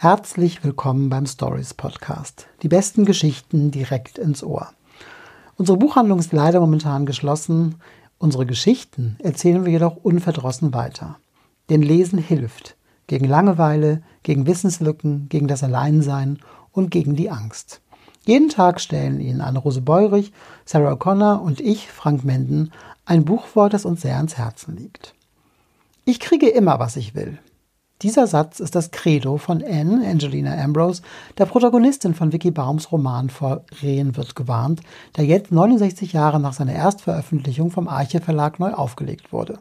Herzlich willkommen beim Stories Podcast. Die besten Geschichten direkt ins Ohr. Unsere Buchhandlung ist leider momentan geschlossen. Unsere Geschichten erzählen wir jedoch unverdrossen weiter. Denn Lesen hilft. Gegen Langeweile, gegen Wissenslücken, gegen das Alleinsein und gegen die Angst. Jeden Tag stellen Ihnen Anne-Rose Beurich, Sarah O'Connor und ich, Frank Menden, ein Buch vor, das uns sehr ans Herzen liegt. Ich kriege immer, was ich will. Dieser Satz ist das Credo von Anne, Angelina Ambrose, der Protagonistin von Vicky Baums Roman Vor Rehen wird gewarnt, der jetzt 69 Jahre nach seiner Erstveröffentlichung vom Arche Verlag neu aufgelegt wurde.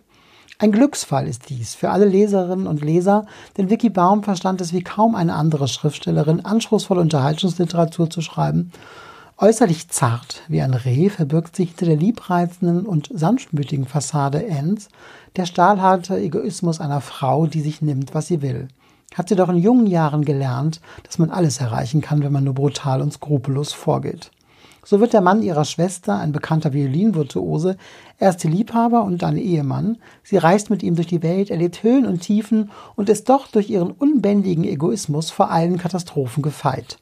Ein Glücksfall ist dies für alle Leserinnen und Leser, denn Vicky Baum verstand es wie kaum eine andere Schriftstellerin, anspruchsvolle Unterhaltungsliteratur zu schreiben. Äußerlich zart wie ein Reh verbirgt sich hinter der liebreizenden und sanftmütigen Fassade Anns der stahlharte Egoismus einer Frau, die sich nimmt, was sie will. Hat sie doch in jungen Jahren gelernt, dass man alles erreichen kann, wenn man nur brutal und skrupellos vorgeht. So wird der Mann ihrer Schwester, ein bekannter Violinvirtuose, erst die Liebhaber und dann Ehemann. Sie reist mit ihm durch die Welt, erlebt Höhen und Tiefen und ist doch durch ihren unbändigen Egoismus vor allen Katastrophen gefeit.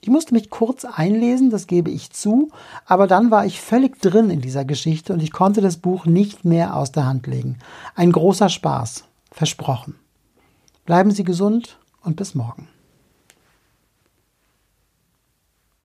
Ich musste mich kurz einlesen, das gebe ich zu, aber dann war ich völlig drin in dieser Geschichte und ich konnte das Buch nicht mehr aus der Hand legen. Ein großer Spaß, versprochen. Bleiben Sie gesund und bis morgen.